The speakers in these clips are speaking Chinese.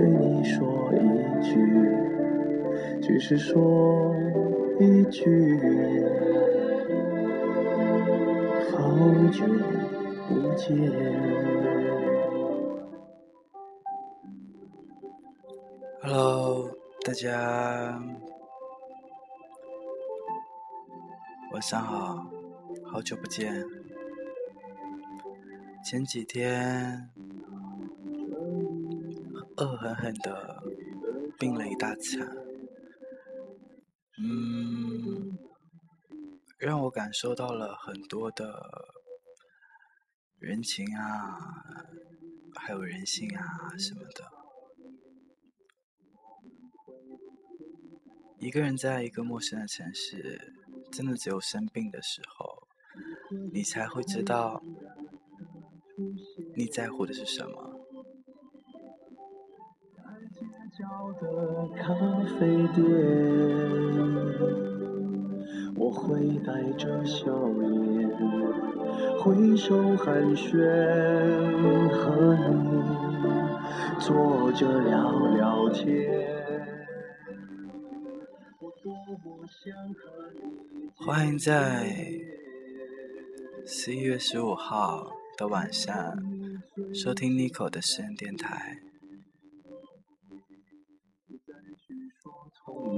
对你说一句，只是说一句，好久不见。Hello，大家晚上好，好久不见。前几天恶狠狠的病了一大餐，嗯，让我感受到了很多的人情啊，还有人性啊什么的。一个人在一个陌生的城市，真的只有生病的时候，你才会知道你在乎的是什么。的咖啡店，我会带着笑脸，挥手寒暄，和你坐着聊聊天。我多么想和你欢迎在十一月十五号的晚上收听 Nico 的私人电台。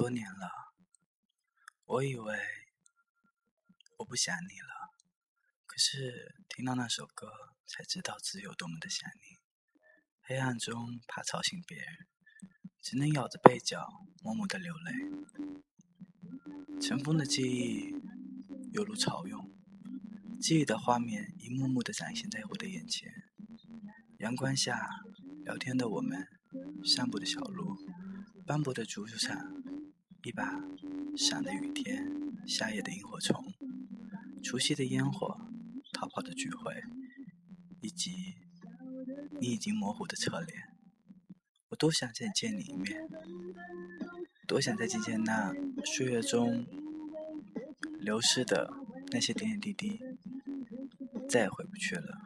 多年了，我以为我不想你了，可是听到那首歌，才知道自己有多么的想你。黑暗中怕吵醒别人，只能咬着被角，默默的流泪。尘封的记忆犹如潮涌，记忆的画面一幕幕的展现在我的眼前。阳光下聊天的我们，散步的小路，斑驳的足球场，一把伞的雨天，夏夜的萤火虫，除夕的烟火，逃跑的聚会，以及你已经模糊的侧脸，我多想再见你一面，多想再见见那岁月中流失的那些点点滴滴，再也回不去了。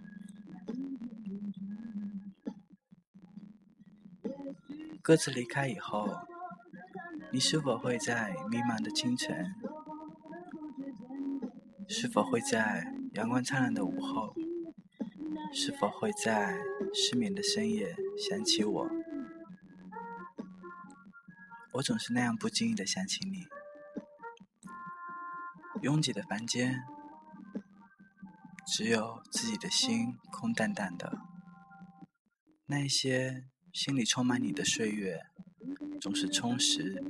各自离开以后，你是否会在迷茫的清晨？是否会在阳光灿烂的午后？是否会在失眠的深夜想起我？我总是那样不经意的想起你。拥挤的房间，只有自己的心空荡荡的。那些心里充满你的岁月，总是充实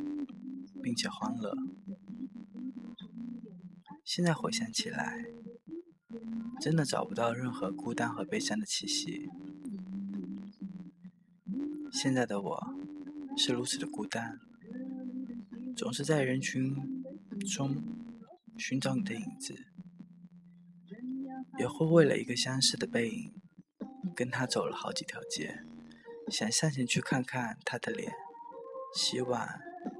并且欢乐。现在回想起来，真的找不到任何孤单和悲伤的气息。现在的我是如此的孤单，总是在人群中寻找你的影子，也会为了一个相似的背影，跟他走了好几条街，想上前去看看他的脸，希望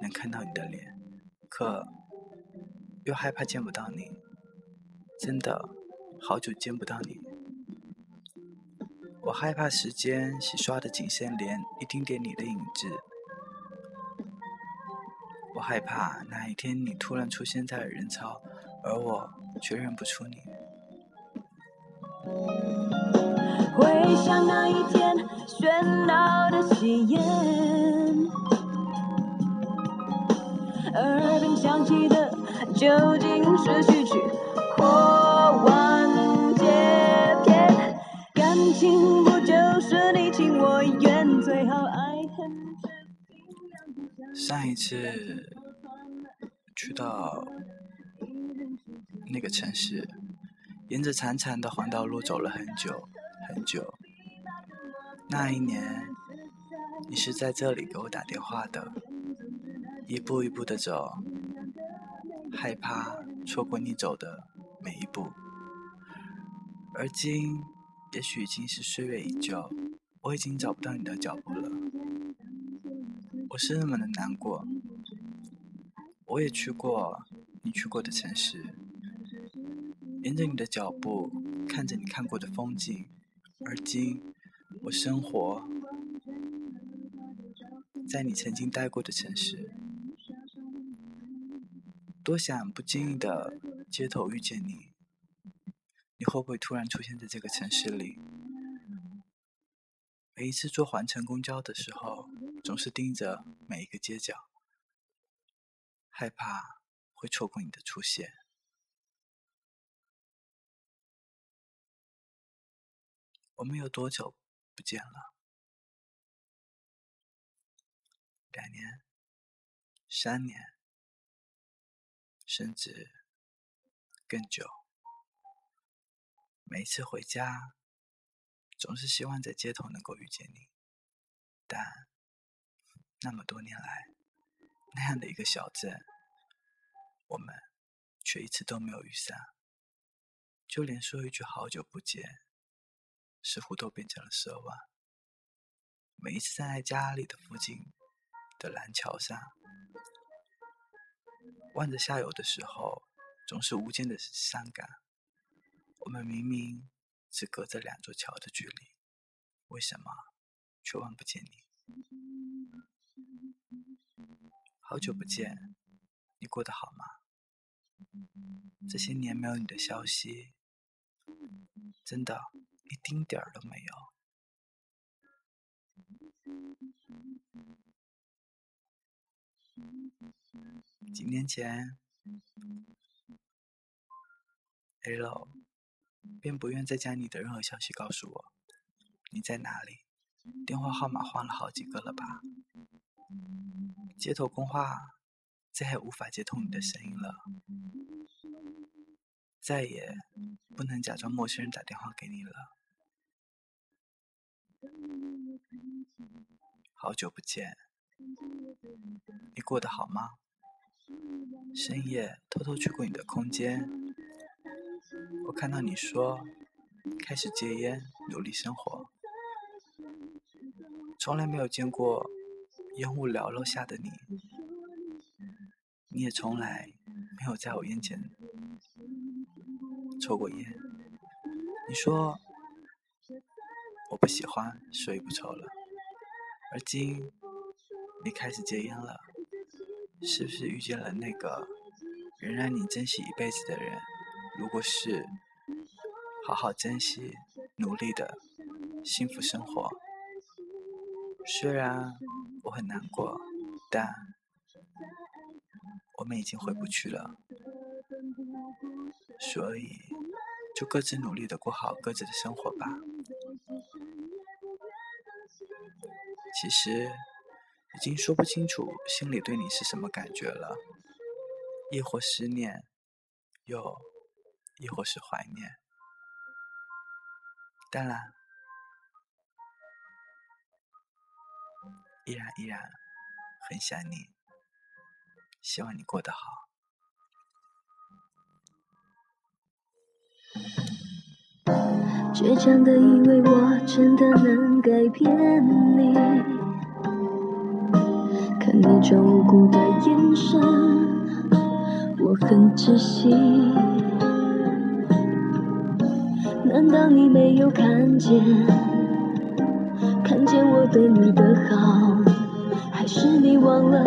能看到你的脸，可又害怕见不到你，真的好久见不到你。我害怕时间洗刷的仅剩连一丁点你的影子，我害怕哪一天你突然出现在了人潮，而我却认不出你。回想那一天喧闹的喜宴，耳边响起的究竟是序曲或完结篇？感情不就是你情我愿，最好爱恨上一次去到那个城市，沿着长长的环岛路走了很久很久。那一年，你是在这里给我打电话的，一步一步的走，害怕错过你走的每一步。而今，也许已经是岁月已久，我已经找不到你的脚步了。我是那么的难过。我也去过你去过的城市，沿着你的脚步，看着你看过的风景。而今，我生活在你曾经待过的城市，多想不经意的街头遇见你。你会不会突然出现在这个城市里？每一次坐环城公交的时候，总是盯着每一个街角，害怕会错过你的出现。我们有多久不见了？两年、三年，甚至更久。每一次回家，总是希望在街头能够遇见你，但那么多年来，那样的一个小镇，我们却一次都没有遇上，就连说一句好久不见。似乎都变成了奢望。每一次站在家里的附近的蓝桥上，望着下游的时候，总是无尽的伤感。我们明明只隔着两座桥的距离，为什么却望不见你？好久不见，你过得好吗？这些年没有你的消息，真的。一丁点儿都没有。几年前，L 便不愿再将你的任何消息告诉我。你在哪里？电话号码换了好几个了吧？街头公话再也无法接通你的声音了，再也不能假装陌生人打电话给你了。好久不见，你过得好吗？深夜偷偷去过你的空间，我看到你说开始戒烟，努力生活。从来没有见过烟雾缭绕下的你，你也从来没有在我眼前抽过烟。你说。我不喜欢，所以不抽了。而今，你开始戒烟了，是不是遇见了那个仍让你珍惜一辈子的人？如果是，好好珍惜，努力的幸福生活。虽然我很难过，但我们已经回不去了，所以。就各自努力的过好各自的生活吧。其实已经说不清楚心里对你是什么感觉了，亦或思念，又亦或是怀念。当然，依然依然很想你，希望你过得好。倔强的以为我真的能改变你，你装无辜的眼神，我很窒息。难道你没有看见？看见我对你的好，还是你忘了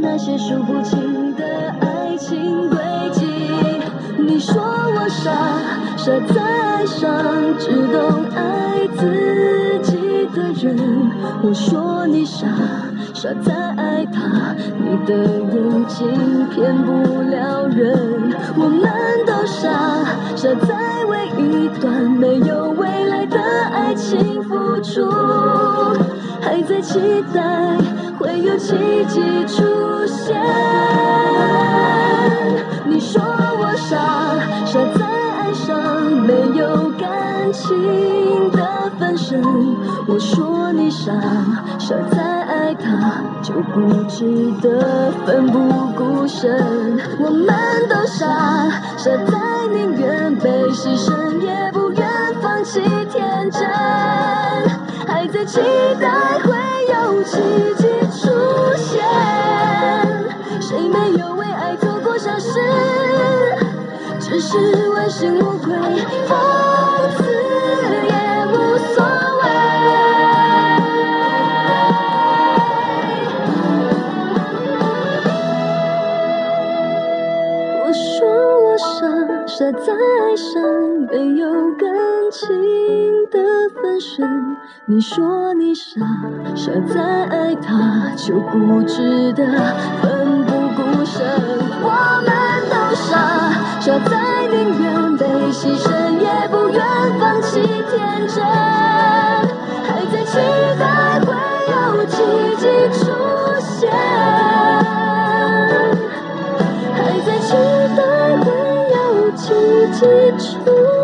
那些数不清的爱情轨迹？你说我傻，傻在爱上只懂爱自己的人。我说你傻，傻在爱他，你的眼睛骗不了人。我们都傻，傻在为一段没有未来的爱情付出，还在期待会有奇迹出现。你说我傻，傻在爱上没有感情的分身。我说你傻，傻在爱他就不值得奋不顾身。我们都傻，傻在宁愿被牺牲也不愿放弃天真，还在期待会有奇迹出现。谁没有为爱做过傻事？只是问心无愧，傻，在爱上没有感情的分身。你说你傻，傻在爱他就不值得奋不顾身。我们都傻，傻在宁愿被牺牲 teach you.